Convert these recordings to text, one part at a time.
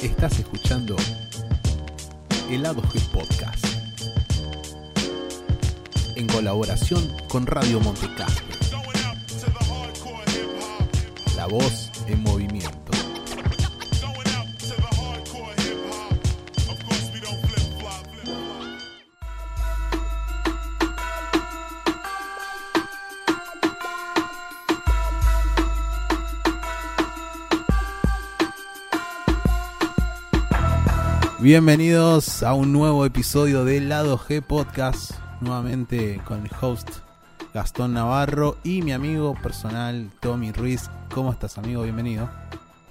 Estás escuchando Helado G Podcast en colaboración con Radio Montecastro. La voz Bienvenidos a un nuevo episodio de Lado G Podcast, nuevamente con el host Gastón Navarro y mi amigo personal Tommy Ruiz. ¿Cómo estás, amigo? Bienvenido.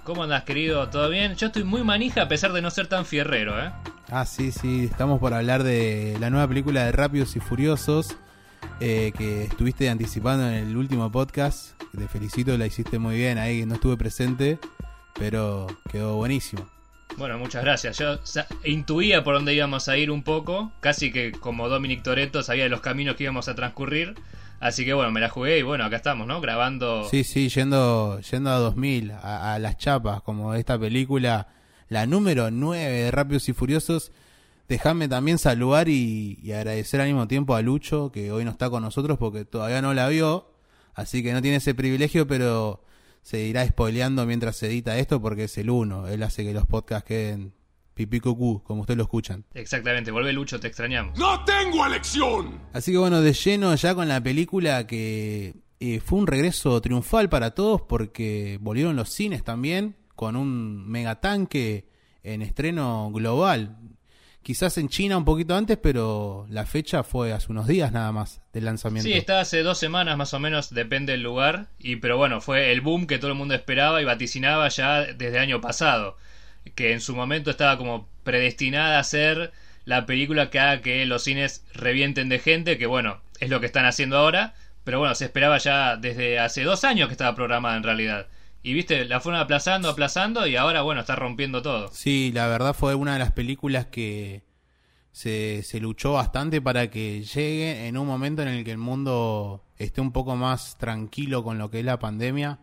¿Cómo andas, querido? ¿Todo bien? Yo estoy muy manija a pesar de no ser tan fierrero, ¿eh? Ah, sí, sí, estamos por hablar de la nueva película de Rápidos y Furiosos eh, que estuviste anticipando en el último podcast. Te felicito, la hiciste muy bien ahí, no estuve presente, pero quedó buenísimo. Bueno, muchas gracias. Yo intuía por dónde íbamos a ir un poco, casi que como Dominic Toretto sabía los caminos que íbamos a transcurrir. Así que bueno, me la jugué y bueno, acá estamos, ¿no? Grabando. Sí, sí, yendo, yendo a 2000, a, a las chapas, como esta película, la número 9 de Rápidos y Furiosos. Déjame también saludar y, y, agradecer al mismo tiempo a Lucho, que hoy no está con nosotros porque todavía no la vio, así que no tiene ese privilegio, pero se irá spoileando mientras se edita esto porque es el uno. Él hace que los podcasts queden pipí cucú, como ustedes lo escuchan. Exactamente, vuelve Lucho, te extrañamos. ¡No tengo elección! Así que bueno, de lleno ya con la película que eh, fue un regreso triunfal para todos porque volvieron los cines también con un megatanque en estreno global. Quizás en China un poquito antes, pero la fecha fue hace unos días nada más del lanzamiento. Sí, está hace dos semanas más o menos, depende del lugar. Y pero bueno, fue el boom que todo el mundo esperaba y vaticinaba ya desde el año pasado. Que en su momento estaba como predestinada a ser la película que haga que los cines revienten de gente, que bueno, es lo que están haciendo ahora. Pero bueno, se esperaba ya desde hace dos años que estaba programada en realidad. Y viste, la fueron aplazando, aplazando y ahora, bueno, está rompiendo todo. Sí, la verdad fue una de las películas que se, se luchó bastante para que llegue en un momento en el que el mundo esté un poco más tranquilo con lo que es la pandemia.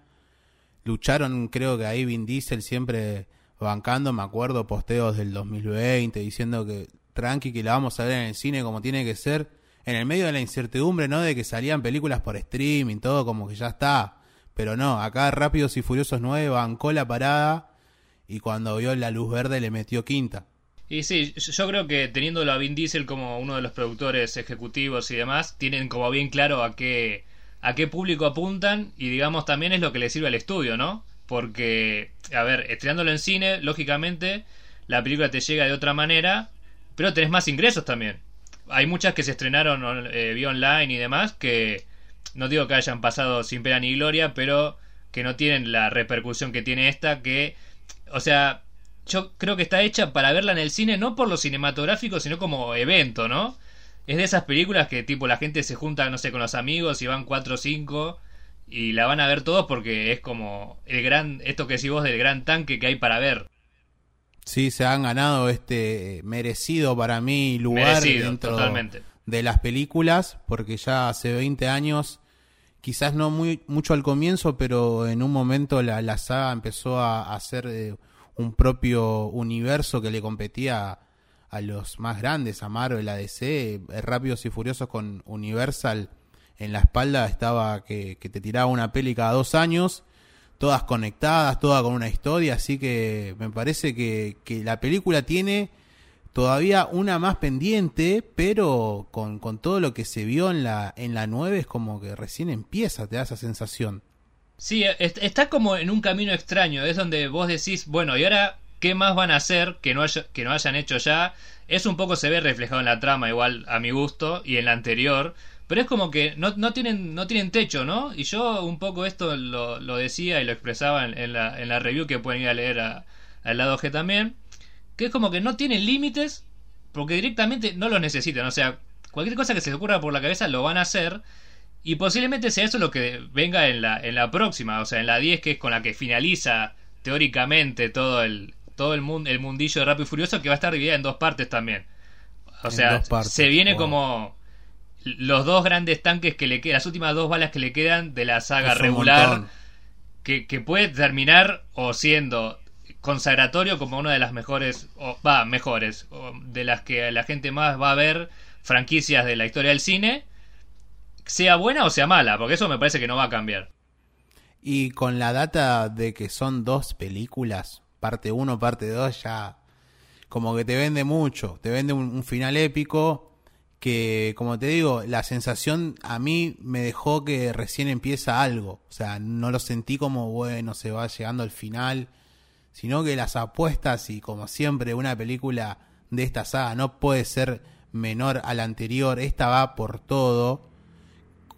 Lucharon, creo que ahí Vin Diesel siempre bancando, me acuerdo, posteos del 2020 diciendo que tranqui, que la vamos a ver en el cine como tiene que ser. En el medio de la incertidumbre, ¿no? De que salían películas por streaming, todo como que ya está pero no, acá Rápidos y Furiosos 9 bancó la parada y cuando vio la luz verde le metió quinta. Y sí, yo creo que teniéndolo a Vin Diesel como uno de los productores ejecutivos y demás, tienen como bien claro a qué, a qué público apuntan y digamos también es lo que le sirve al estudio, ¿no? Porque, a ver, estrenándolo en cine, lógicamente, la película te llega de otra manera, pero tenés más ingresos también. Hay muchas que se estrenaron eh, online y demás que no digo que hayan pasado sin pena ni gloria, pero que no tienen la repercusión que tiene esta, que, o sea, yo creo que está hecha para verla en el cine, no por lo cinematográfico, sino como evento, ¿no? Es de esas películas que tipo la gente se junta, no sé, con los amigos y van cuatro o cinco y la van a ver todos porque es como el gran, esto que decís vos del gran tanque que hay para ver. Sí, se han ganado este merecido para mí lugar merecido, dentro totalmente de las películas, porque ya hace 20 años, quizás no muy mucho al comienzo, pero en un momento la, la saga empezó a hacer eh, un propio universo que le competía a, los más grandes, a Marvel, a DC, eh, Rápidos y Furiosos con Universal en la espalda estaba que, que te tiraba una peli cada dos años, todas conectadas, todas con una historia, así que me parece que, que la película tiene todavía una más pendiente, pero con, con, todo lo que se vio en la, en la 9 es como que recién empieza, te da esa sensación. Sí, está como en un camino extraño, es donde vos decís, bueno, ¿y ahora qué más van a hacer que no, que no hayan hecho ya? Es un poco se ve reflejado en la trama, igual a mi gusto, y en la anterior, pero es como que no, no, tienen, no tienen techo, ¿no? Y yo un poco esto lo, lo decía y lo expresaba en, en, la, en la review que pueden ir a leer al lado G también que es como que no tienen límites porque directamente no los necesitan. O sea, cualquier cosa que se les ocurra por la cabeza lo van a hacer. Y posiblemente sea eso lo que venga en la, en la próxima, o sea, en la 10, que es con la que finaliza teóricamente todo el, todo el, mundo, el mundillo de Rápido y Furioso, que va a estar dividida en dos partes también. O sea, se viene como los dos grandes tanques que le quedan, las últimas dos balas que le quedan de la saga regular que, que puede terminar o siendo consagratorio como una de las mejores, o va, mejores, o de las que la gente más va a ver franquicias de la historia del cine, sea buena o sea mala, porque eso me parece que no va a cambiar. Y con la data de que son dos películas, parte 1, parte 2, ya como que te vende mucho, te vende un, un, final épico que, como te digo, la sensación a mí me dejó que recién empieza algo, o sea, no lo sentí como, bueno, se va llegando al final, sino que las apuestas y como siempre una película de esta saga no puede ser menor a la anterior, esta va por todo,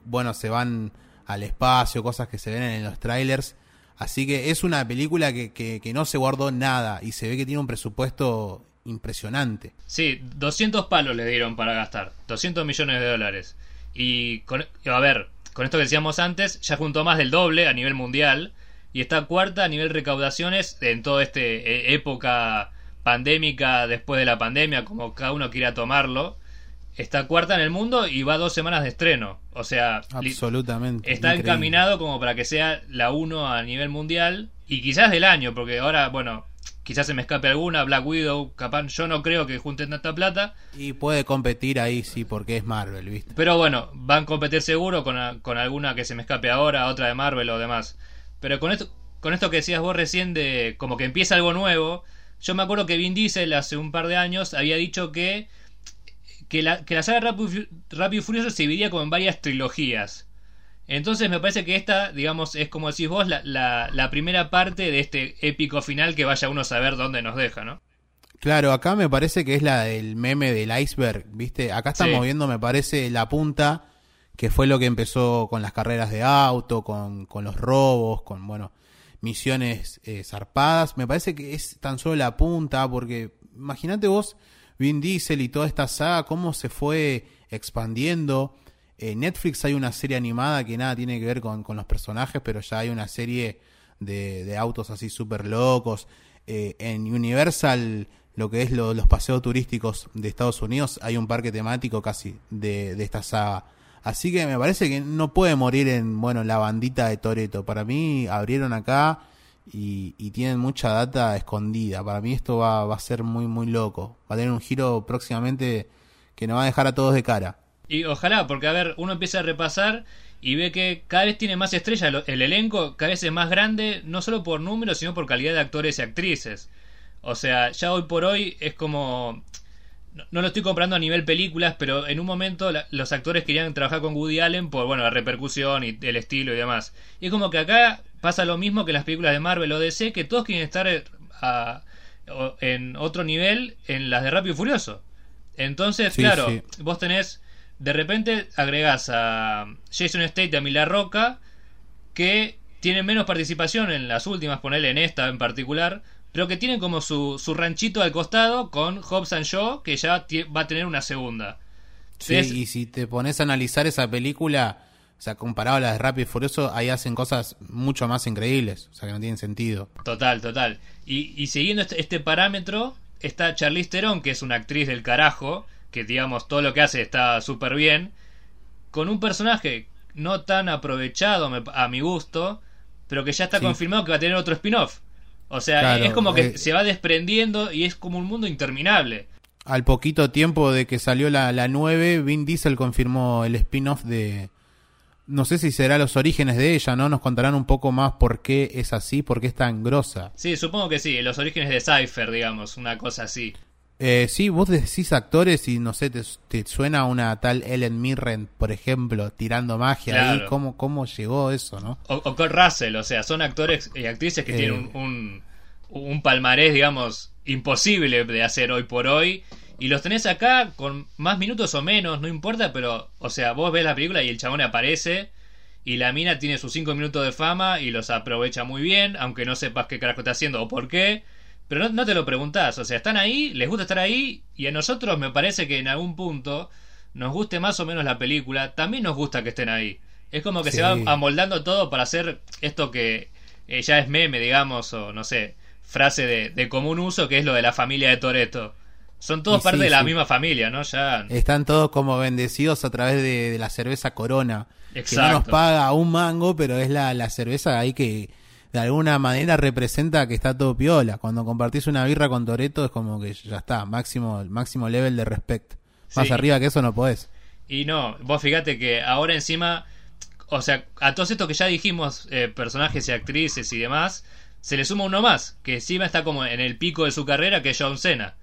bueno, se van al espacio, cosas que se ven en los trailers. Así que es una película que, que, que, no se guardó nada y se ve que tiene un presupuesto impresionante. Sí, 200 palos le dieron para gastar, 200 millones de dólares. Y con, a ver, con esto que decíamos antes, ya juntó más del doble a nivel mundial y está cuarta a nivel recaudaciones en toda esta eh, época pandémica después de la pandemia, como cada uno quiera tomarlo está cuarta en el mundo y va dos semanas de estreno. O sea, absolutamente. Está increíble. encaminado como para que sea la 1 a nivel mundial y quizás del año, porque ahora, bueno, quizás se me escape alguna, Black Widow, capaz, yo no creo que junten tanta plata. Y puede competir ahí, sí, porque es Marvel, ¿viste? Pero bueno, van a competir seguro con, con alguna que se me escape ahora, otra de Marvel o demás. Pero con esto, con esto que decías vos recién de como que empieza algo nuevo, yo me acuerdo que Vin Diesel hace un par de años había dicho que que la, que la saga Rápido, Rápido y Furioso se dividía como en varias trilogías. Entonces me parece que esta, digamos, es como decís vos, la, la, la, primera parte de este épico final que vaya uno a saber dónde nos deja, ¿no? Claro, acá me parece que es la del meme del iceberg, ¿viste? Acá estamos sí. viendo, me parece, la punta, que fue lo que empezó con las carreras de auto, con, con los robos, con, bueno, misiones eh, zarpadas. Me parece que es tan solo la punta, porque imagínate vos Vin Diesel y toda esta saga, cómo se fue expandiendo. En Netflix hay una serie animada que nada tiene que ver con, con los personajes, pero ya hay una serie de, de autos así súper locos. Eh, en Universal, lo que es lo, los paseos turísticos de Estados Unidos, hay un parque temático casi de, de esta saga. Así que me parece que no puede morir en, bueno, la bandita de Toreto. Para mí abrieron acá y, y, tienen mucha data escondida. Para mí esto va, va, a ser muy, muy loco. Va a tener un giro próximamente que nos va a dejar a todos de cara. Y ojalá, porque a ver, uno empieza a repasar y ve que cada vez tiene más estrellas. El elenco cada vez es más grande, no solo por números, sino por calidad de actores y actrices. O sea, ya hoy por hoy es como... No, no lo estoy comprando a nivel películas, pero en un momento la, los actores querían trabajar con Woody Allen por, bueno, la repercusión y el estilo y demás. Y es como que acá pasa lo mismo que en las películas de Marvel o DC, que todos quieren estar eh, a, a, en otro nivel en las de Rápido y Furioso. Entonces, sí, claro, sí. vos tenés, de repente agregás a Jason State y a Mila Roca, que tienen menos participación en las últimas, ponerle en esta en particular, pero que tienen como su, su ranchito al costado con Hobbs and Shaw, que ya va a tener una segunda. Sí, y si te pones a analizar esa película, o sea, comparado a las de Rápido y Furioso, ahí hacen cosas mucho más increíbles. O sea, que no tienen sentido. Total, total. Y, y siguiendo este, este, parámetro, está Charlize Theron, que es una actriz del carajo, que digamos, todo lo que hace está súper bien, con un personaje no tan aprovechado a mi gusto, pero que ya está sí. confirmado que va a tener otro spin-off. O sea, claro, es como que eh, se va desprendiendo y es como un mundo interminable. Al poquito tiempo de que salió la, la 9, Vin Diesel confirmó el spin-off de... No sé si será los orígenes de ella, ¿no? Nos contarán un poco más por qué es así, por qué es tan grosa. Sí, supongo que sí, los orígenes de Cypher, digamos, una cosa así. Eh, sí, vos decís actores y no sé, te, te, suena una tal Ellen Mirren, por ejemplo, tirando magia claro. ahí. ¿Cómo, ¿Cómo llegó eso, no? O, o Kurt Russell, o sea, son actores y actrices que eh... tienen un, un, un, palmarés, digamos, imposible de hacer hoy por hoy. Y los tenés acá con más minutos o menos, no importa, pero, o sea, vos ves la película y el chabón aparece. Y la mina tiene sus 5 minutos de fama y los aprovecha muy bien, aunque no sepas qué carajo está haciendo o por qué pero no, no, te lo preguntás, o sea, están ahí, les gusta estar ahí, y a nosotros me parece que en algún punto nos guste más o menos la película, también nos gusta que estén ahí. Es como que sí. se va amoldando todo para hacer esto que eh, ya es meme, digamos, o no sé, frase de, de, común uso, que es lo de la familia de Toreto. Son todos y parte sí, de la misma familia, ¿no? Ya... Están todos como bendecidos a través de, de la cerveza Corona. Exacto. Que no nos paga un mango, pero es la, la cerveza ahí que de alguna manera representa que está todo piola. Cuando compartís una birra con Toreto es como que ya está, máximo, máximo level de respect. Más Sí. arriba que eso no podés. Y no, vos fíjate que ahora encima, o sea, a todos estos que ya dijimos, eh, personajes y actrices y demás, se le suma uno más, que encima está como en el pico de su carrera, que es John Cena.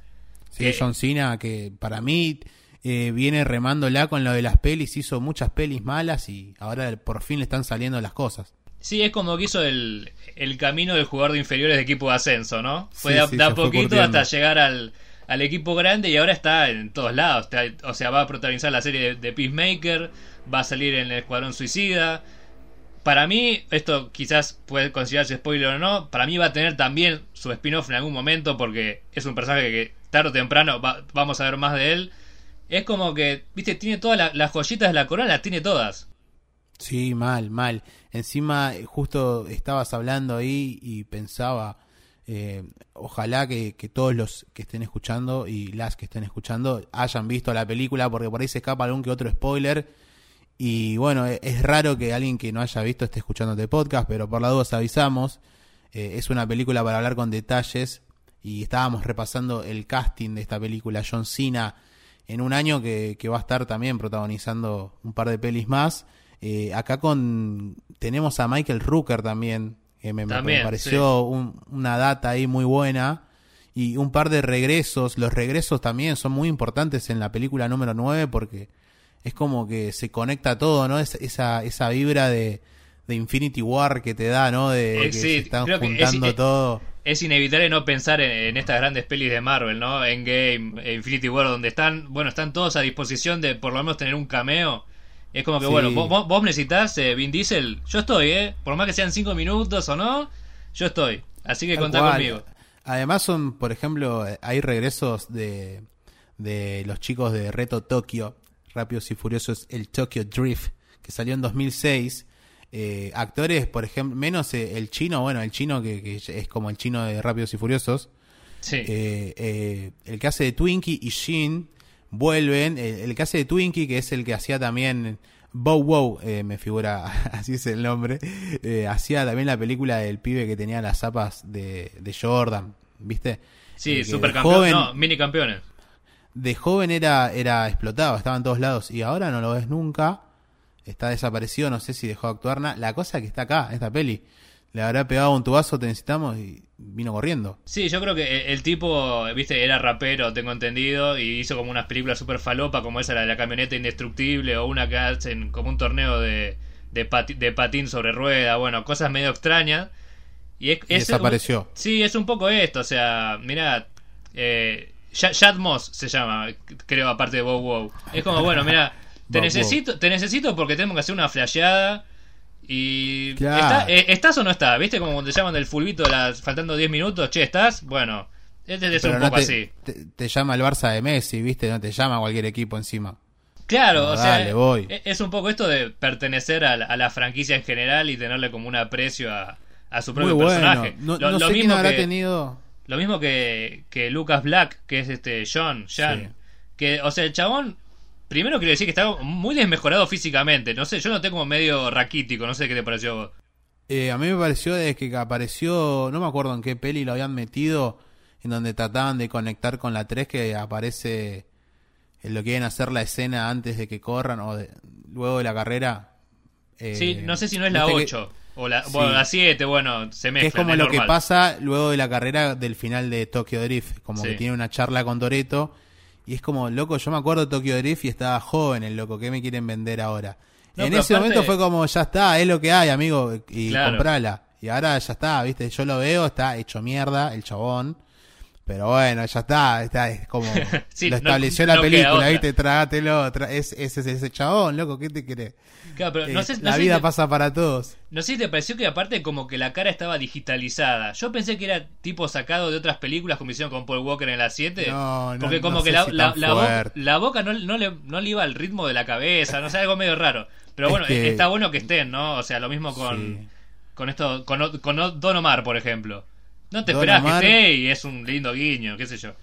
Sí, Que- John Cena, que para mí eh, viene remándola con lo de las pelis, hizo muchas pelis malas y ahora por fin le están saliendo las cosas. Sí, es como que hizo el, el camino del jugador de inferiores de equipo de ascenso, ¿no? Fue Sí, de a- sí, de a se fue poquito hasta llegar al, al equipo grande y ahora está en todos lados. Está- o sea, va a protagonizar la serie de, de Peacemaker, va a salir en el Escuadrón Suicida. Para mí, esto quizás puede considerarse spoiler o no, para mí va a tener también su spin-off en algún momento porque es un personaje que tarde o temprano va- vamos a ver más de él. Es como que, viste, tiene todas la- las joyitas de la corona, las tiene todas. Sí, mal, mal. Encima, eh, justo estabas hablando ahí y pensaba, eh, ojalá que, todos los que estén escuchando y las que estén escuchando hayan visto la película, porque por ahí se escapa algún que otro spoiler. Y bueno, e- es raro que alguien que no haya visto esté escuchando este podcast, pero por la duda os avisamos. Eh, es una película para hablar con detalles y estábamos repasando el casting de esta película, John Cena, en un año que, que va a estar también protagonizando un par de pelis más. Eh, acá con tenemos a Michael Rooker también, que me, me También, pareció un- una data ahí muy buena. Y un par de regresos. Los regresos también son muy importantes en la película número 9 porque es como que se conecta todo, ¿no? Es- esa, esa vibra de, de Infinity War que te da, ¿no? De Eh, que sí, se están creo que es- juntando eh, todo. es inevitable no pensar en, en estas grandes pelis de Marvel, ¿no? Endgame, eh, Infinity War, donde están, bueno, están todos a disposición de por lo menos tener un cameo. Es como que, Sí. bueno, vos, vos- necesitas eh, Vin Diesel, yo estoy, ¿eh? Por más que sean cinco minutos o no, yo estoy. Así que Tal contá cual. conmigo. Además son, por ejemplo, eh, hay regresos de, de los chicos de Reto Tokio, Rápidos y Furiosos, el Tokyo Drift, que salió en 2006. Eh, actores, por ejemplo, menos eh, el chino, bueno, el chino que, que es como el chino de Rápidos y Furiosos, Sí. eh, eh, el que hace de Twinkie y Shin vuelven. El, el que hace de Twinkie, que es el que hacía también Bow Wow, eh, me figura, así es el nombre. eh, hacía también la película del pibe que tenía las zapas de, de Jordan, ¿viste? sí, de joven, no, mini campeones. de joven era, era explotado, estaba en todos lados y ahora no lo ves nunca. Está desaparecido, no sé si dejó de actuar. na- La cosa que está acá, esta peli. Le habrá pegado un tubazo, te necesitamos y vino corriendo. Sí, yo creo que el, el tipo, viste, era rapero, tengo entendido, y hizo como unas películas super falopa, como esa la de la camioneta indestructible, o una que hacen como un torneo de, de, pati- de patín sobre rueda, bueno, cosas medio extrañas. Y, es, Y es- desapareció. sí, es un poco esto, o sea, mira, eh, Sha- Shad Moss se llama, creo, aparte de Wow Wow. Es como, bueno, mira, te necesito, te necesito porque tenemos que hacer una flasheada. Y Claro. está- eh, ¿Estás o no estás? ¿Viste como cuando te llaman del fulbito de las, faltando 10 minutos? Che, ¿estás? Bueno, este es Pero un no poco te, así. te, te llama el Barça de Messi, ¿viste? No te llama cualquier equipo encima. Claro, No, o sea, voy. e- es un poco esto de pertenecer a la, a la franquicia en general y tenerle como un aprecio a, a su Muy propio bueno. personaje. No, lo, no lo sé quién mismo habrá que, tenido. lo mismo que, que Lucas Black, que es este John, Jan. Sí. Que, o sea, el chabón, primero quiero decir que está muy desmejorado físicamente. No sé, yo no tengo como medio raquítico, no sé qué te pareció a vos. Eh, a mí me pareció desde que apareció, no me acuerdo en qué peli lo habían metido, en donde trataban de conectar con la 3, que aparece en lo que quieren hacer la escena antes de que corran o de- luego de la carrera. Eh, Sí, no sé si no es la viste que- 8 o la, Sí. bueno, la 7, bueno, se Que mezcla. es como lo que pasa luego de la carrera del final de Tokyo Drift, como Sí. que tiene una charla con Toreto y es como, loco, yo me acuerdo de Tokyo Drift y estaba joven el loco, ¿qué me quieren vender ahora? No, en ese aparte- momento fue como, ya está, es lo que hay, amigo, y Claro. comprala. Y ahora ya está, viste, yo lo veo, está hecho mierda el chabón. Pero bueno, ya está, está es como Sí, lo no- estableció no la queda película, viste, tragátelo, tra- es, ese es ese chabón, loco, ¿qué te crees? Claro, pero no sé, no la sé vida si te- pasa para todos. No sé si te pareció que aparte como que la cara estaba digitalizada. Yo pensé que era tipo sacado de otras películas como hicieron con Paul Walker en la 7. No, no, porque como no que la, si la, la bo- fuerte. la boca no, no, le, no le iba al ritmo de la cabeza, no sé, algo medio raro. Pero Es bueno, que- está bueno que estén, ¿no? O sea, lo mismo con, Sí. con esto, con, con Don Omar, por ejemplo. No te Don esperás Omar- que esté y es un lindo guiño, qué sé yo.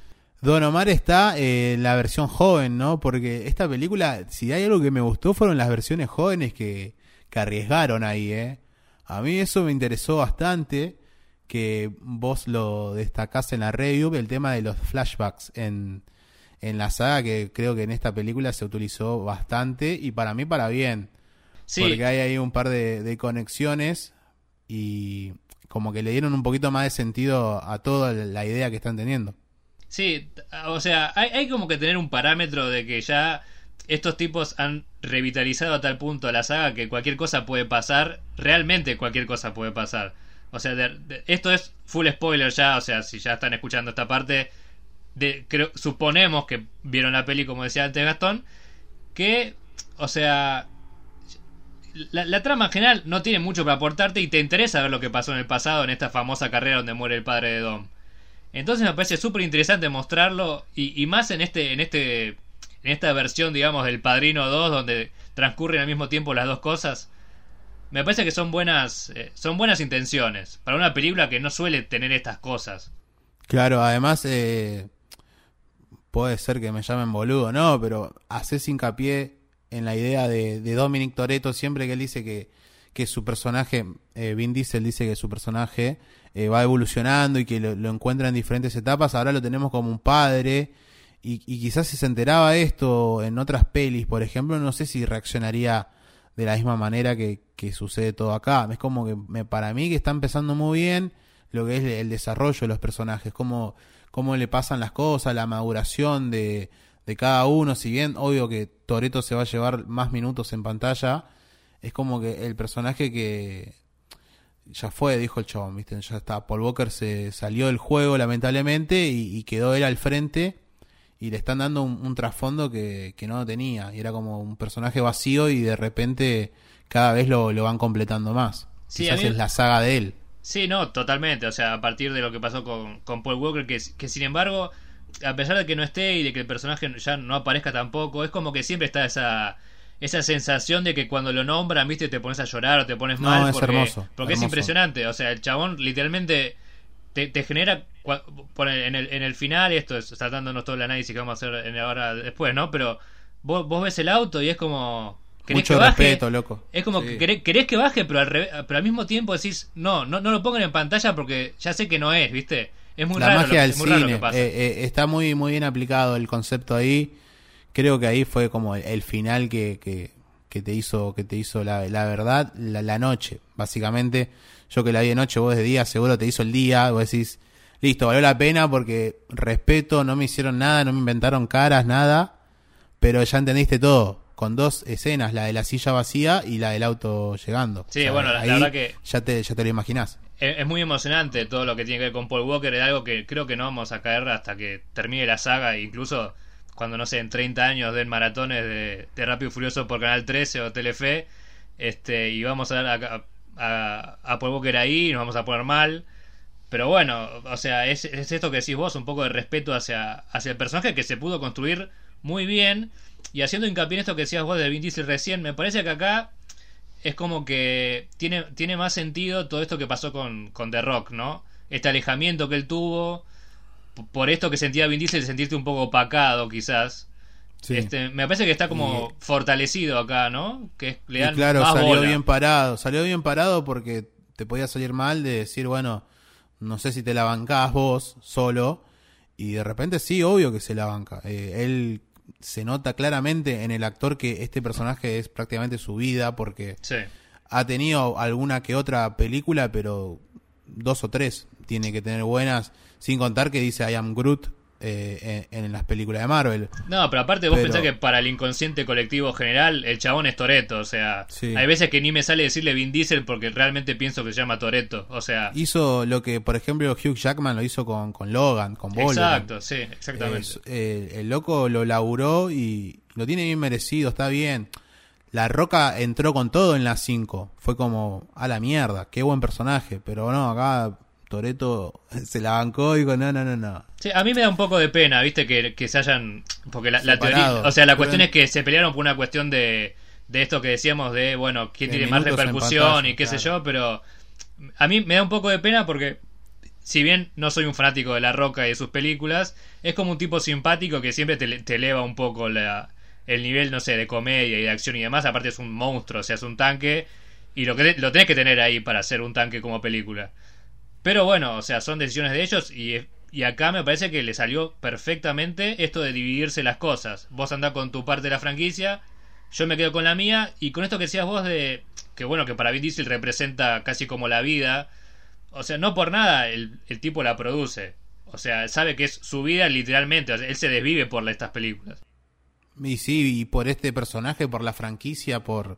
Don Omar está eh, en la versión joven, ¿no? Porque esta película, si hay algo que me gustó, fueron las versiones jóvenes que, que arriesgaron ahí, ¿eh? A mí eso me interesó bastante, que vos lo destacás en la review, el tema de los flashbacks en, en la saga, que creo que en esta película se utilizó bastante y para mí para bien. Sí. Porque hay ahí un par de, de conexiones y como que le dieron un poquito más de sentido a toda la idea que están teniendo. Sí, o sea, hay, como que tener un parámetro de que ya estos tipos han revitalizado a tal punto la saga que cualquier cosa puede pasar, realmente cualquier cosa puede pasar. O sea, esto es full spoiler ya, o sea, si ya están escuchando esta parte, de, creo, suponemos que vieron la peli como decía antes Gastón, que, o sea, la, trama en general no tiene mucho para aportarte y te interesa ver lo que pasó en el pasado en esta famosa carrera donde muere el padre de Dom. Entonces me parece súper interesante mostrarlo y, y más en este, en este, en esta versión, digamos, del Padrino 2 donde transcurren al mismo tiempo las dos cosas. Me parece que son buenas, eh, son buenas intenciones para una película que no suele tener estas cosas. Claro, además eh, puede ser que me llamen boludo, no, pero haces hincapié en la idea de, de Dominic Toretto siempre que él dice que, que su personaje, eh, Vin Diesel dice que su personaje eh, va evolucionando y que lo, lo encuentra en diferentes etapas, ahora lo tenemos como un padre y, y quizás si se enteraba esto en otras pelis, por ejemplo, no sé si reaccionaría de la misma manera que, que sucede todo acá. Es como que me, para mí que está empezando muy bien lo que es el desarrollo de los personajes, cómo, cómo le pasan las cosas, la maduración de, de cada uno, si bien obvio que Toreto se va a llevar más minutos en pantalla, es como que el personaje que ya fue, dijo el chabón, ¿viste? ya está, Paul Walker se salió del juego lamentablemente y, y quedó él al frente y le están dando un, un trasfondo que, que no tenía, y era como un personaje vacío y de repente cada vez lo, lo van completando más. Sí, Quizás mí- es la saga de él. Sí, no, totalmente. O sea, a partir de lo que pasó con, con Paul Walker, que, que sin embargo, a pesar de que no esté y de que el personaje ya no aparezca tampoco, es como que siempre está esa esa sensación de que cuando lo nombran, viste, te pones a llorar o te pones No, mal. es porque, hermoso, Porque es impresionante. O sea, el chabón literalmente te, te genera. En el, en el final, y esto es saltándonos todo el análisis que vamos a hacer en ahora después, ¿no? Pero vos, vos ves el auto y es como. ¿querés Mucho que baje? respeto, loco. Es como Sí. que querés, querés que baje, pero al, revés- pero al mismo tiempo decís, no, no, no lo pongan en pantalla porque ya sé que no es, ¿viste? Es muy la raro, magia lo, del es muy raro lo cine que pasa. eh, eh, está muy muy bien aplicado el concepto ahí. Creo que ahí fue como el, el final que, que, que te hizo que te hizo la, la verdad la, la noche básicamente. Yo que la vi de noche vos de día seguro te hizo el día vos decís listo valió la pena porque respeto no me hicieron nada no me inventaron caras nada pero ya entendiste todo con dos escenas la de la silla vacía y la del auto llegando Sí, bueno, la- verdad que- ya te ya te lo imaginás es, es muy emocionante todo lo que tiene que ver con Paul Walker, es algo que creo que no vamos a caer hasta que termine la saga, e incluso cuando, no sé, en 30 años den maratones de, de Rápido y Furioso por Canal 13 o Telefe, este, y vamos a ver a, a, a Paul Walker ahí, y nos vamos a poner mal. Pero bueno, o sea, es, es esto que decís vos, un poco de respeto hacia, hacia el personaje que se pudo construir muy bien. Y haciendo hincapié en esto que decías vos de Vin Diesel recién, me parece que acá es como que tiene, tiene más sentido todo esto que pasó con, con The Rock, ¿no? Este alejamiento que él tuvo, por esto que sentía Vin Diesel, de sentirte un poco opacado quizás. Sí. Este, me parece que está como fortalecido acá, ¿no? Que Y claro, más salió bola. bien parado. Salió bien parado porque te podía salir mal de decir, bueno, no sé si te la bancás vos solo. Y de repente sí, obvio que se la banca. Eh, él se nota claramente en el actor que este personaje es prácticamente su vida porque Sí. ha tenido alguna que otra película, pero dos o tres tiene que tener buenas. Sin contar que dice I am Groot eh, en, en las películas de Marvel. No, pero aparte vos Pero- pensás que para el inconsciente colectivo general el chabón es Toreto, o sea, Sí. hay veces que ni me sale decirle Vin Diesel porque realmente pienso que se llama Toreto, o sea, Hizo lo que, por ejemplo, Hugh Jackman lo hizo con, con Logan, con Wolverine. exacto, sí, exactamente. Es- eh, el loco lo laburó y lo tiene bien merecido, está bien. La Roca entró con todo en las 5. Fue como, a la mierda, qué buen personaje. Pero no, acá Toreto se la bancó y dijo, no, no, no, no. Sí, a mí me da un poco de pena, viste, que, que se hayan. Porque la, la teoría. O sea, la cuestión es que se pelearon por una cuestión de. De esto que decíamos de, bueno, quién De tiene más repercusión pantalla, y qué sé yo, pero. A mí me da un poco de pena porque. Si bien no soy un fanático de La Roca y de sus películas, es como un tipo simpático que siempre te, te eleva un poco la, el nivel, no sé, de comedia y de acción y demás. Aparte es un monstruo, o sea, es un tanque. Y lo, que lo tenés que tener ahí para hacer un tanque como película. Pero bueno, o sea, son decisiones de ellos y, y acá me parece que le salió perfectamente esto de dividirse las cosas. Vos andás con tu parte de la franquicia, yo me quedo con la mía y con esto que decías vos de que bueno, que para Vin Diesel representa casi como la vida. O sea, no por nada el, el tipo la produce. O sea, sabe que es su vida literalmente. O sea, él se desvive por estas películas. Y sí, y por este personaje, por la franquicia, por,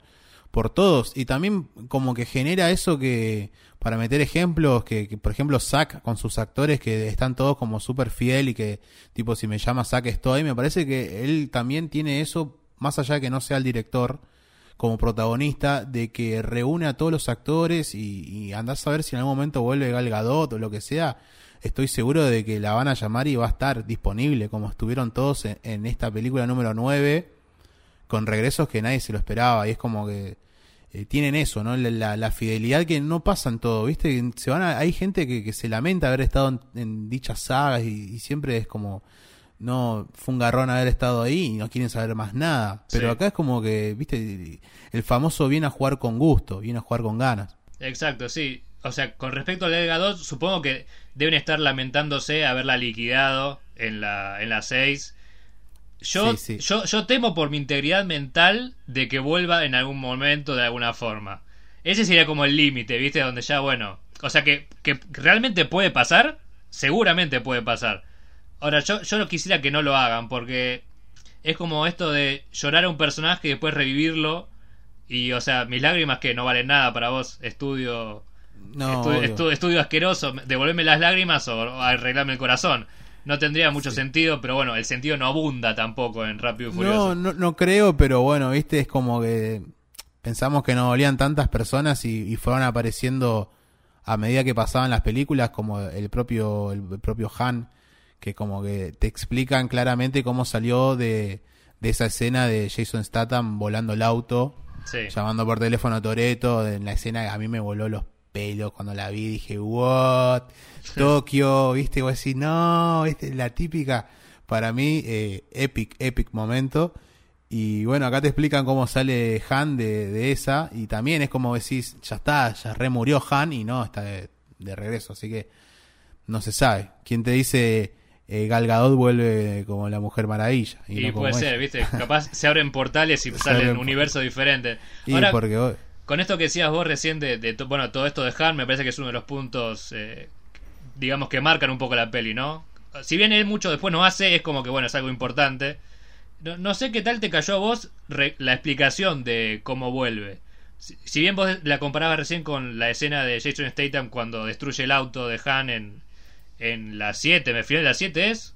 por todos. Y también como que genera eso que, para meter ejemplos, que, por ejemplo Zack con sus actores que están todos como súper fiel y que tipo si me llama Zack estoy, me parece que él también tiene eso, más allá de que no sea el director, como protagonista, de que reúne a todos los actores y, y andás a ver si en algún momento vuelve Gal Gadot o lo que sea estoy seguro de que la van a llamar y va a estar disponible, como estuvieron todos en, esta película número 9, con regresos que nadie se lo esperaba. Y es como que eh, tienen eso, ¿no? La, fidelidad que no pasa en todo, ¿viste? Se van hay gente que, se lamenta haber estado en, dichas sagas y, siempre es como. No, fue un garrón haber estado ahí y no quieren saber más nada. Pero acá es como que, viste, el famoso viene a jugar con gusto, viene a jugar con ganas. Exacto, sí o sea, con respecto al Delga 2, supongo que deben estar lamentándose haberla liquidado en la, en la 6. Yo, Yo, yo temo por mi integridad mental de que vuelva en algún momento de alguna forma. Ese sería como el límite, ¿viste? Donde ya, bueno. O sea, que, que realmente puede pasar. Seguramente puede pasar. Ahora, yo, yo no quisiera que no lo hagan, porque es como esto de llorar a un personaje y después revivirlo. Y, o sea, mis lágrimas que no valen nada para vos, estudio no, estudio, asqueroso, devolverme las lágrimas o, arreglarme el corazón. No tendría mucho sentido, pero bueno, el sentido no abunda tampoco en Rápido y Furioso. No, no, creo, pero bueno, viste, es como que pensamos que no volían tantas personas y, fueron apareciendo a medida que pasaban las películas, como el propio, el propio Han, que como que te explican claramente cómo salió de, de esa escena de Jason Statham volando el auto, llamando por teléfono a Toreto, en la escena a mí me voló los cuando la vi dije, what, Tokio, viste, voy a decir, no, viste, la típica, para mí, eh, epic, epic momento. Y bueno, acá te explican cómo sale Han de, esa. Y también es como decís, ya está, ya remurió Han y no, está de, regreso. Así que no se sabe. ¿Quién te dice eh, Gal Gadot vuelve como la Mujer Maravilla? Y, puede ser, viste, capaz se abren portales y salen universos diferentes. Y porque con esto que decías vos recién de, bueno, todo esto de Han, me parece que es uno de los puntos, eh, digamos, que marcan un poco la peli, ¿no? Si bien él mucho después no hace, es como que, bueno, es algo importante. No, sé qué tal te cayó a vos la explicación de cómo vuelve. Si, bien vos la comparabas recién con la escena de Jason Statham cuando destruye el auto de Han en, en la 7, ¿el final de la 7 es?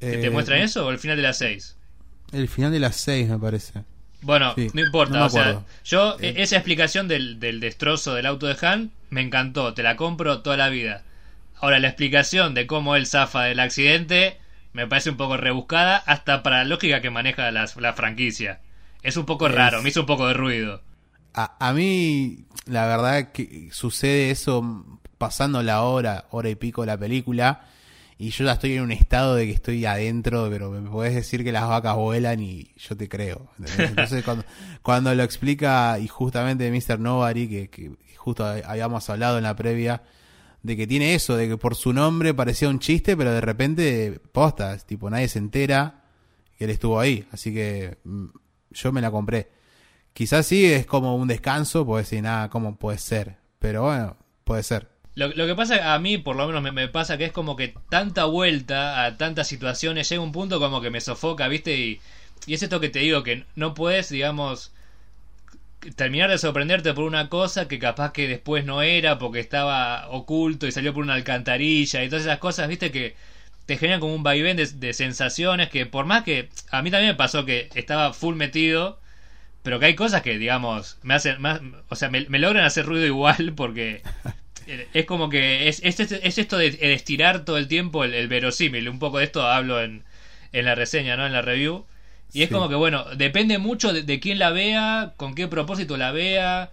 ¿Que te eh, muestran eso o el final de la 6? El final de la 6 me parece. Bueno, no importa, o sea, yo e-, esa explicación del, del destrozo del auto de Han me encantó, te la compro toda la vida. Ahora, la explicación de cómo él zafa del accidente me parece un poco rebuscada, hasta para la lógica que maneja la, la franquicia. Es un poco raro, me hizo un poco de ruido. A, a, mí, la verdad que sucede eso pasando la hora, hora y pico de la película, y yo ya estoy en un estado de que estoy adentro, pero me puedes decir que las vacas vuelan y yo te creo. Entonces cuando, cuando lo explica y justamente Mr. Nobody, que, que justo habíamos hablado en la previa, de que tiene eso, de que por su nombre parecía un chiste, pero de repente postas, tipo nadie se entera que él estuvo ahí, así que mm, yo me la compré. Quizás sí es como un descanso, puede decir nada, ¿cómo puede ser? Pero bueno, puede ser. Lo, lo, que pasa a mí, por lo menos me, pasa que es como que tanta vuelta a tantas situaciones llega un punto como que me sofoca, ¿viste? Y, y es esto que te digo, que no puedes, digamos, terminar de sorprenderte por una cosa que capaz que después no era porque estaba oculto y salió por una alcantarilla y todas esas cosas, ¿viste? Que te generan como un vaivén de, sensaciones que por más que a mí también me pasó que estaba full metido pero que hay cosas que digamos me hacen más o sea me logran hacer ruido igual porque es como que es, es, esto de, estirar todo el tiempo el, verosímil. Un poco de esto hablo en, en la reseña, ¿no? En la review. Y es como que, bueno, depende mucho de, quién la vea, con qué propósito la vea.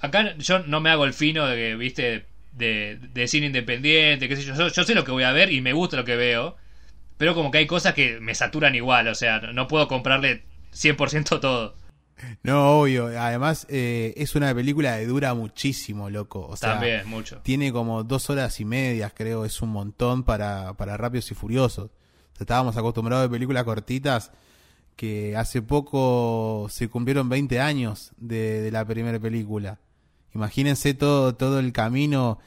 Acá yo no me hago el fino de que, viste, de, de cine independiente, qué sé yo. yo. sé lo que voy a ver y me gusta lo que veo. Pero como que hay cosas que me saturan igual, o sea, no puedo comprarle 100% todo. No, obvio. Además, eh, es una película que dura muchísimo, loco. O sea, También, mucho. tiene como dos horas y medias, creo. Es un montón para, para Rápidos y Furiosos. Estábamos acostumbrados a películas cortitas que hace poco se cumplieron 20 años de, de la primera película. Imagínense todo, todo el camino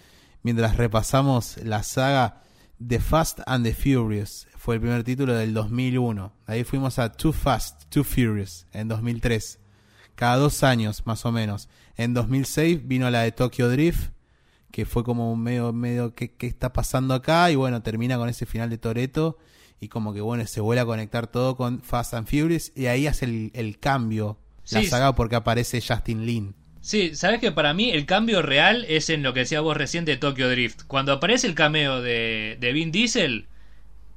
mientras repasamos la saga The Fast and the Furious. Fue el primer título del 2001. Ahí fuimos a Too Fast, Too Furious en 2003. Cada dos años, más o menos. En 2006 vino la de Tokyo Drift, que fue como un medio, medio, ¿qué, qué está pasando acá? Y bueno, termina con ese final de Toreto y como que bueno, se vuelve a conectar todo con Fast and Furious y ahí hace el, el cambio la Sí. saga porque aparece Justin Lin. Sí, sabes que para mí el cambio real es en lo que decía vos recién de Tokyo Drift. Cuando aparece el cameo de, de Vin Diesel,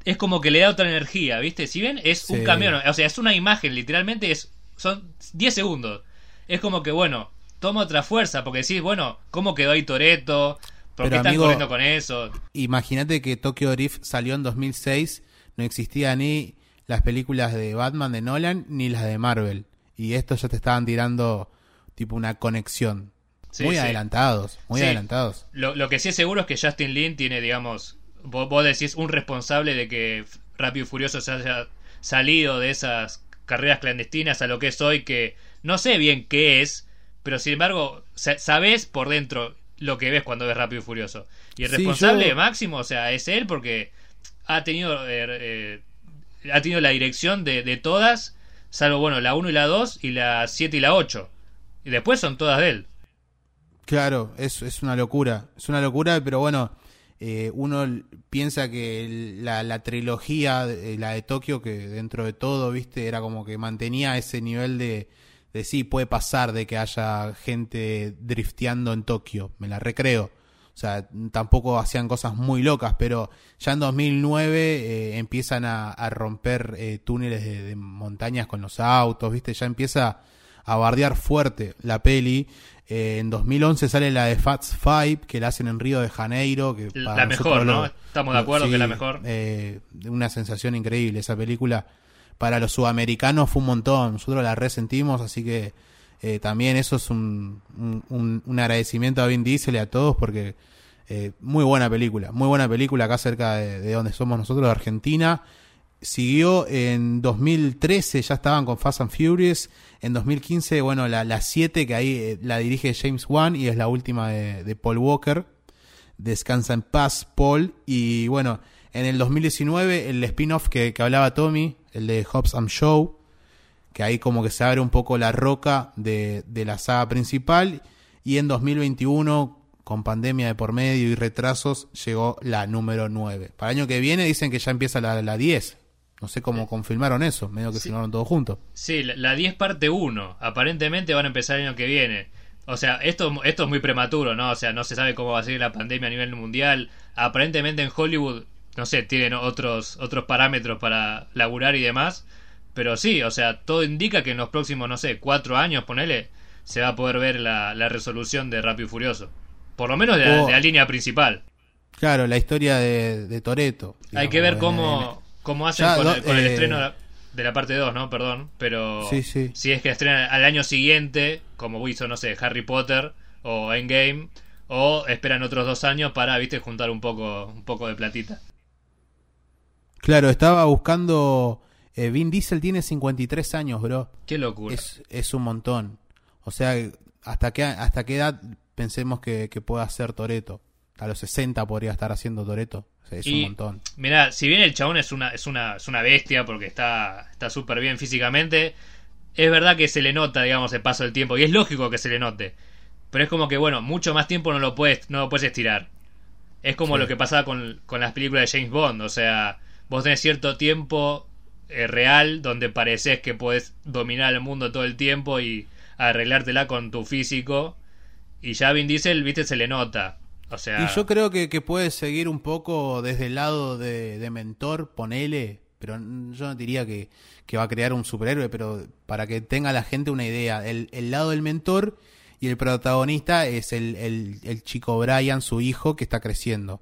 es como que le da otra energía, ¿viste? Si bien es Sí. un cameo, no, o sea, es una imagen, literalmente es son 10 segundos. Es como que, bueno, toma otra fuerza, porque decís, bueno, ¿cómo quedó ahí Toreto? ¿Por Pero, qué están amigo- corriendo con eso? Imagínate que Tokyo Drift salió en 2006, no existía ni las películas de Batman de Nolan ni las de Marvel. Y estos ya te estaban tirando tipo una conexión. Sí, muy sí. adelantados, muy Sí. adelantados. Lo, lo que sí es seguro es que Justin Lin tiene, digamos, vos, vos decís un responsable de que Rápido y Furioso se haya salido de esas carreras clandestinas a lo que es hoy, que no sé bien qué es, pero sin embargo, sa- sabés por dentro lo que ves cuando ves Rápido y Furioso. Y el Sí, responsable yo- máximo, o sea, es él porque ha tenido, eh, eh, ha tenido la dirección de, de todas, salvo, bueno, la 1 y la 2 y la 7 y la 8. Y después son todas de él. Claro, es, es una locura, es una locura, pero bueno, eh, uno piensa que la, trilogía, eh, la de Tokio, que dentro de todo, viste, era como que mantenía ese nivel de, de sí, puede pasar de que haya gente drifteando en Tokio, me la recreo. O sea, tampoco hacían cosas muy locas, pero ya en 2009 eh, empiezan a, romper túneles de, de montañas con los autos, ¿viste? Ya empieza a bardear fuerte la peli. Eh, en 2011 sale la de Fats Five, que la hacen en Río de Janeiro. Que La para mejor, ¿no? lo- Estamos de acuerdo que la mejor. eh, una sensación increíble esa película. Para los sudamericanos fue un montón. Nosotros la resentimos, así que eh, también eso es un, un, un- un agradecimiento a Vin Diesel y a todos porque eh, muy buena película, muy buena película acá cerca de, de donde somos nosotros, de Argentina. Siguió en 2013, ya estaban con Fast and Furious. En 2015, bueno, la, la 7 que ahí eh, la dirige James Wan y es la última de, de Paul Walker. Descansa en paz, Paul. Y bueno, en el 2019 el spin-off que, que hablaba Tommy, el de Hobbs and Show, que ahí como que se abre un poco la roca de, de la saga principal. Y en 2021, con pandemia de por medio y retrasos, llegó la número 9. Para el año que viene dicen que ya empieza la, la 10. No sé cómo confirmaron eso, medio que Sí. firmaron todos juntos. Sí, la, la 10 parte 1. Aparentemente van a empezar el año que viene. O sea, esto, esto es muy prematuro, ¿no? O sea, no se sabe cómo va a seguir la pandemia a nivel mundial. Aparentemente en Hollywood, no sé, tienen otros, otros parámetros para laburar y demás. Pero sí, o sea, todo indica que en los próximos, no sé, cuatro años, ponele, se va a poder ver la, la resolución de Rápido y Furioso. Por lo menos de la, O- de la línea principal. Claro, la historia de, de Toreto. Hay que ver cómo, cómo hacen Ya, con, el, con el eh, estreno de la parte 2, ¿no? Perdón, pero Sí, sí. si es que estrena al año siguiente, como hizo, no sé, Harry Potter o Endgame, o esperan otros dos años para, viste, juntar un poco, un poco de platita. Claro, estaba buscando. eh, Vin Diesel tiene 53 años, bro. Qué locura. Es, es un montón. O sea, ¿hasta qué, hasta qué edad pensemos que, que pueda hacer Toreto? A los 60 podría estar haciendo Toreto. es Y- un montón. Mirá, si bien el chabón es una, es una, es una bestia porque está está súper bien físicamente, es verdad que se le nota, digamos, el paso del tiempo, y es lógico que se le note. Pero es como que, bueno, mucho más tiempo no lo puedes, no lo puedes estirar. Es como Sí. lo que pasaba con, con las películas de James Bond, o sea, vos tenés cierto tiempo eh, real donde pareces que podés dominar el mundo todo el tiempo y arreglártela con tu físico, y ya Vin Diesel, viste, se le nota. Y yo creo que, que puede seguir un poco desde el lado de, de mentor, ponele, pero yo no diría que, que va a crear un superhéroe, pero para que tenga la gente una idea, el, el lado del mentor y el protagonista es el, el, el chico Brian, su hijo, que está creciendo.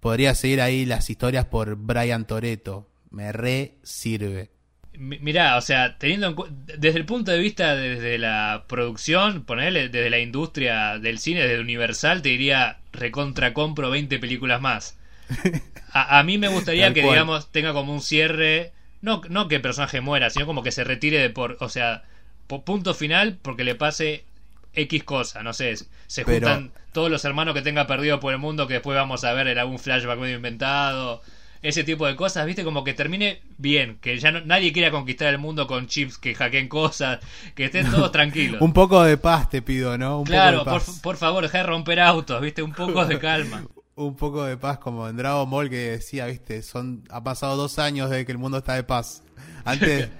Podría seguir ahí las historias por Brian Toreto, me re sirve. Mirá, o sea, teniendo desde el punto de vista desde la producción, ponerle desde la industria del cine, desde Universal, te diría recontra compro 20 películas más. A, mí me gustaría que, digamos, tenga como un cierre, no, no que el personaje muera, sino como que se retire de por, o sea, punto final porque le pase X cosa, no sé, se juntan todos los hermanos que tenga perdido por el mundo que después vamos a ver en algún flashback medio inventado ese tipo de cosas, ¿viste? Como que termine bien, que ya no, nadie quiera conquistar el mundo con chips que hackeen cosas, que estén todos tranquilos. un poco de paz te pido, ¿no? claro, Por, favor, deja de romper autos, ¿viste? Un poco de calma. un poco de paz, como en Dragon Ball que decía, ¿viste? Son, ha pasado dos años desde que el mundo está de paz. Antes...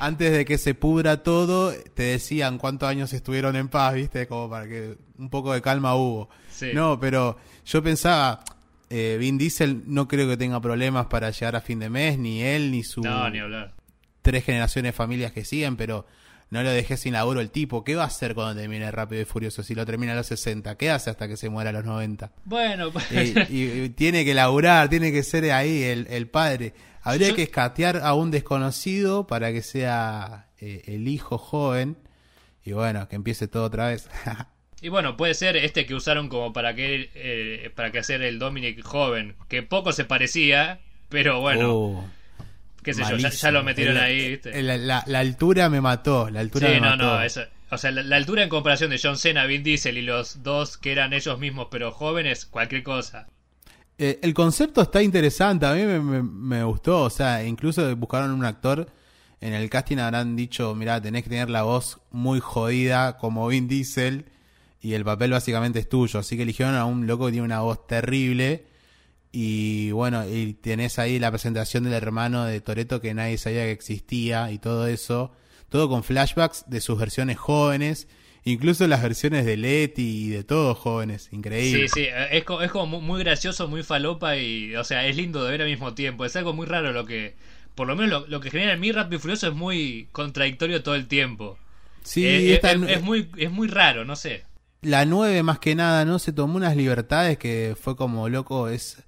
Antes de que se pudra todo, te decían cuántos años estuvieron en paz, ¿viste? Como para que un poco de calma hubo. No, pero yo pensaba, eh, Vin Diesel no creo que tenga problemas para llegar a fin de mes, ni él, ni su... Tres generaciones de familias que siguen, pero no lo dejé sin laburo el tipo. ¿Qué va a hacer cuando termine Rápido y Furioso si lo termina a los 60? ¿Qué hace hasta que se muera a los 90? Bueno, pues... y, tiene que laburar, tiene que ser ahí el, el padre. Habría que escatear a un desconocido para que sea eh, el hijo joven y bueno, que empiece todo otra vez. Y bueno, puede ser este que usaron como para que eh, para que hacer el Dominic joven, que poco se parecía, pero bueno. Oh, qué sé yo, ya, lo metieron ahí, ¿viste? La, altura me mató, la altura sí, no, no, o sea, la, altura en comparación de John Cena, Vin Diesel y los dos que eran ellos mismos pero jóvenes, cualquier cosa. Eh, el concepto está interesante, a mí me, me, gustó, o sea, incluso buscaron un actor, en el casting habrán dicho, mira, tenés que tener la voz muy jodida como Vin Diesel y el papel básicamente es tuyo. Así que eligieron a un loco que tiene una voz terrible. Y bueno, y tenés ahí la presentación del hermano de Toreto que nadie sabía que existía y todo eso. Todo con flashbacks de sus versiones jóvenes. Incluso las versiones de Leti y de todos jóvenes. Increíble. Sí, sí, es, es como muy gracioso, muy falopa y, o sea, es lindo de ver al mismo tiempo. Es algo muy raro lo que, por lo menos lo, que genera en mí Rápido y Furioso es muy contradictorio todo el tiempo. Sí, eh, es, muy, es muy raro, no sé la 9 más que nada, ¿no? Se tomó unas libertades que fue como loco, es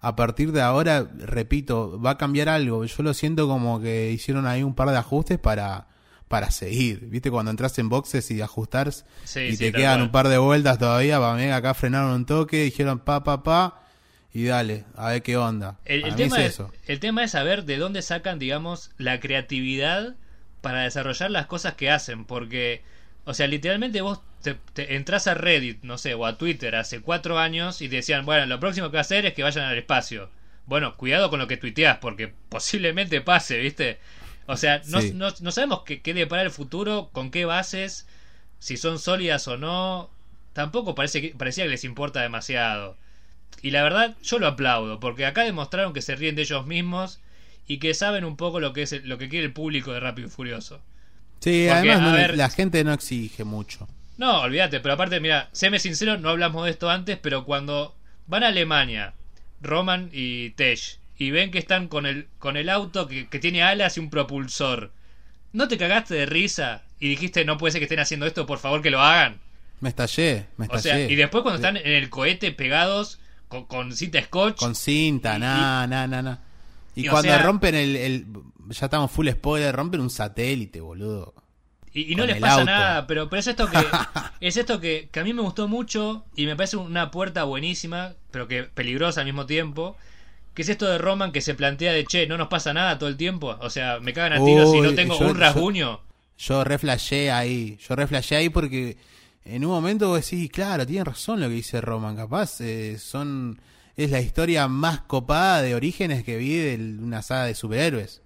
a partir de ahora, repito, va a cambiar algo. Yo lo siento como que hicieron ahí un par de ajustes para para seguir. ¿Viste? Cuando entras en boxes y ajustar y te quedan un par de vueltas todavía, va mega acá frenaron un toque, dijeron pa pa pa y dale, a ver qué onda. El, tema es, eso. el tema es saber de dónde sacan, digamos, la creatividad para desarrollar las cosas que hacen, porque o sea, literalmente vos te, entras a Reddit, no sé, o a Twitter hace cuatro años y te decían, bueno, lo próximo que va a hacer es que vayan al espacio. Bueno, cuidado con lo que tuiteas, porque posiblemente pase, ¿viste? O sea, no, no, sabemos qué, qué para el futuro, con qué bases, si son sólidas o no. Tampoco parece que, parecía que les importa demasiado. Y la verdad, yo lo aplaudo, porque acá demostraron que se ríen de ellos mismos y que saben un poco lo que es lo que quiere el público de Rápido y Furioso. Sí, además la gente no exige mucho. No, olvídate, pero aparte, mira, séme sincero, no hablamos de esto antes, pero cuando van a Alemania, Roman y Tesh, y ven que están con el, con el auto que, tiene alas y un propulsor, ¿no te cagaste de risa y dijiste, no puede ser que estén haciendo esto, por favor que lo hagan? Me estallé, me estallé. O sea, y después cuando están en el cohete pegados con, cinta scotch. Con cinta, nada, nada. Y, cuando rompen el, Ya estamos full spoiler, rompen un satélite, boludo. Y, no les pasa nada, pero, pero es esto que es esto que, que, a mí me gustó mucho y me parece una puerta buenísima, pero que peligrosa al mismo tiempo. Que es esto de Roman que se plantea de che, no nos pasa nada todo el tiempo. O sea, me cagan a tiros y no tengo un rasguño. Yo, yo ahí, yo reflashé ahí porque en un momento vos decís, claro, tiene razón lo que dice Roman, capaz eh, son es la historia más copada de orígenes que vi de una saga de superhéroes.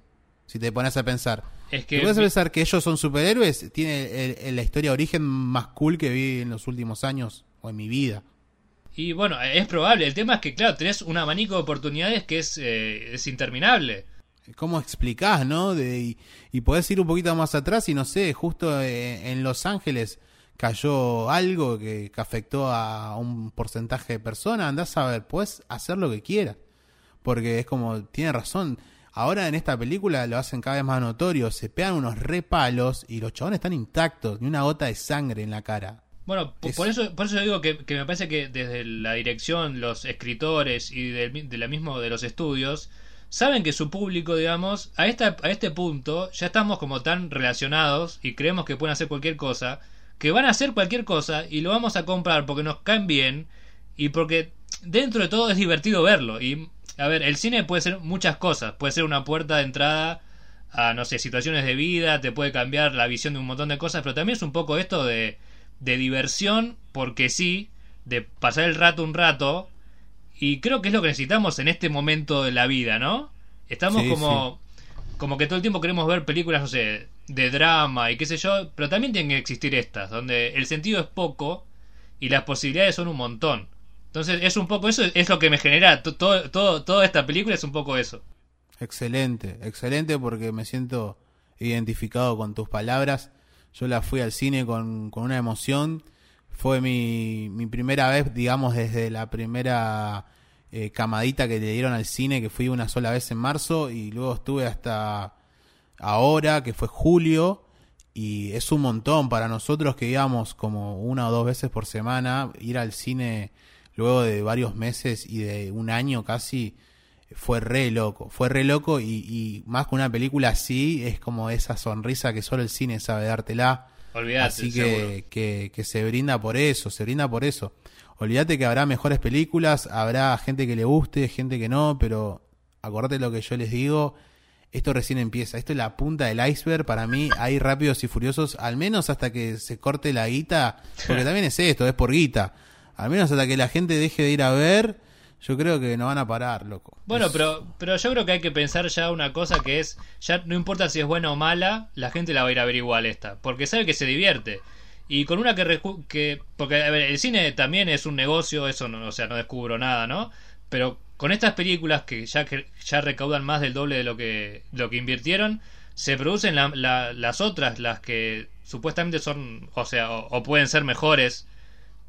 Si te pones a pensar. Es que. ¿Te pensar que ellos son superhéroes? Tiene la historia de origen más cool que vi en los últimos años o en mi vida. Y bueno, es probable. El tema es que, claro, tenés un abanico de oportunidades que es, eh, es interminable. ¿Cómo explicás, no? De, y, podés ir un poquito más atrás y no sé, justo eh, en Los Ángeles cayó algo que, afectó a un porcentaje de personas, andás a ver, puedes hacer lo que quieras. Porque es como, tiene razón. Ahora en esta película lo hacen cada vez más notorio, se pegan unos repalos y los chabones están intactos, ni una gota de sangre en la cara. Bueno, por, eso por eso digo que, me parece que desde la dirección, los escritores y de, la mismo de los estudios saben que su público, digamos, a, esta, a este punto ya estamos como tan relacionados y creemos que pueden hacer cualquier cosa, que van a hacer cualquier cosa y lo vamos a comprar porque nos caen bien y porque dentro de todo es divertido verlo. Y, a ver, el cine puede ser muchas cosas, puede ser una puerta de entrada a, no sé, situaciones de vida, te puede cambiar la visión de un montón de cosas, pero también es un poco esto de, de diversión, porque sí, de pasar el rato un rato, y creo que es lo que necesitamos en este momento de la vida, ¿no? Estamos como, como que todo el tiempo queremos ver películas, no sé, de drama y qué sé yo, pero también tienen que existir estas, donde el sentido es poco y las posibilidades son un montón. Entonces es un poco eso, es lo que me genera, todo, todo, toda esta película es un poco eso. Excelente, excelente porque me siento identificado con tus palabras. Yo la fui al cine con, con una emoción. Fue mi, mi primera vez, digamos, desde la primera eh, camadita que le dieron al cine, que fui una sola vez en marzo y luego estuve hasta ahora, que fue julio. Y es un montón para nosotros que íbamos como una o dos veces por semana, ir al cine luego de varios meses y de un año casi fue re loco, fue re loco y, más que una película así es como esa sonrisa que solo el cine sabe dártela. Olvídate, así que, que, que, se brinda por eso, se brinda por eso. Olvídate que habrá mejores películas, habrá gente que le guste, gente que no, pero acordate lo que yo les digo, esto recién empieza, esto es la punta del iceberg, para mí hay rápidos y furiosos, al menos hasta que se corte la guita, porque también es esto, es por guita, al menos hasta que la gente deje de ir a ver yo creo que no van a parar, loco. Bueno, pero, pero yo creo que hay que pensar ya una cosa que es, ya no importa si es buena o mala, la gente la va a ir a ver igual esta, porque sabe que se divierte. Y con una que, que porque a ver, el cine también es un negocio, eso no, o sea, no descubro nada, ¿no? Pero con estas películas que ya, que ya recaudan más del doble de lo que, lo que invirtieron, se producen las otras, las que supuestamente son, o sea, o pueden ser mejores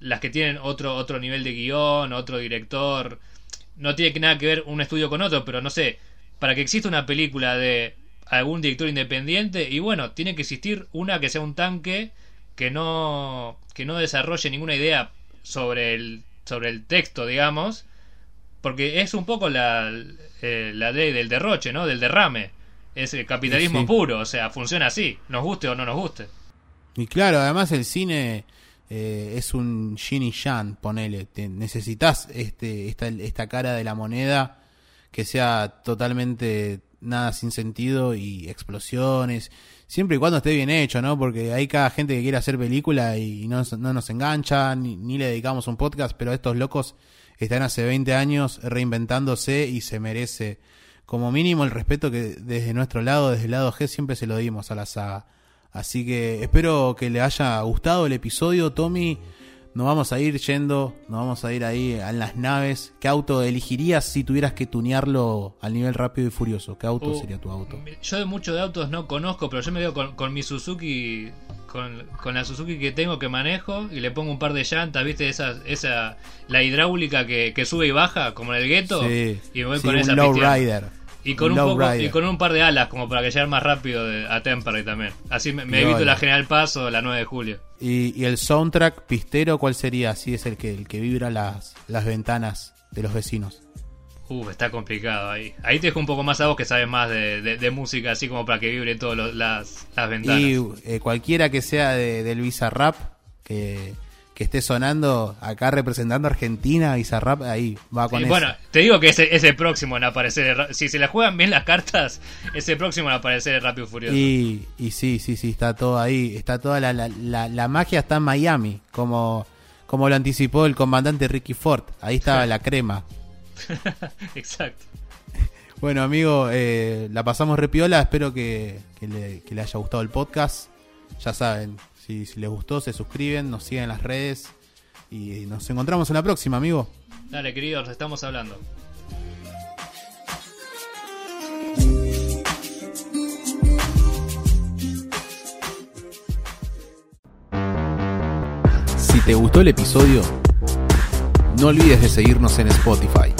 las que tienen otro, otro nivel de guion, otro director. No tiene nada que ver un estudio con otro, pero no sé, para que exista una película de algún director independiente, y bueno, tiene que existir una que sea un tanque que no, que no desarrolle ninguna idea sobre el, sobre el texto, digamos, porque es un poco la, eh, la ley del derroche, ¿no? Del derrame. Es el capitalismo puro, o sea, funciona así, nos guste o no nos guste. Y claro, además el cine eh, es un yin y yang, ponele. necesitas este, esta, esta cara de la moneda que sea totalmente nada sin sentido y explosiones, siempre y cuando esté bien hecho, ¿no? Porque hay cada gente que quiere hacer película y no, no nos enganchan, ni, le dedicamos un podcast, pero estos locos están hace 20 años reinventándose y se merece como mínimo el respeto que desde nuestro lado, desde el lado G, siempre se lo dimos a la saga. Así que espero que le haya gustado el episodio, Tommy. Nos vamos a ir yendo, nos vamos a ir ahí en las naves. ¿Qué auto elegirías si tuvieras que tunearlo al nivel rápido y furioso? ¿Qué auto uh, sería tu auto? Yo de muchos de autos no conozco, pero yo me veo con, mi Suzuki, con, la Suzuki que tengo que manejo y le pongo un par de llantas, ¿viste? Esa, esa la hidráulica que, sube y baja, como en el gueto. Sí, y me voy con esa low rider. Y con, un poco, y con un par de alas como para que llegue más rápido a Temperley también. Así me, evito la General Paz o la 9 de julio. ¿Y, el soundtrack pistero cuál sería? Así es el que, el que vibra las, las ventanas de los vecinos. Uh, está complicado ahí. Ahí te dejo un poco más a vos que sabes más de, música, así como para que vibre todas las, las ventanas. Y eh, cualquiera que sea de, del Bizarrap, que que esté sonando acá representando a Argentina, Bizarrap, ahí va con eso. Bueno, te digo que ese es el próximo en aparecer. Si se le juegan bien las cartas, es el próximo en aparecer el Rápido Furioso. Y, y sí, sí, sí, está todo ahí. Está toda la, la, la, magia está en Miami, como, como lo anticipó el comandante Ricky Ford. Ahí estaba la crema. Exacto. Bueno, amigo, eh, la pasamos repiola. Espero que, que, le, que le haya gustado el podcast. Ya saben, si, les gustó, se suscriben, nos siguen en las redes y nos encontramos en la próxima, amigo. Dale, queridos, estamos hablando. Si te gustó el episodio, no olvides de seguirnos en Spotify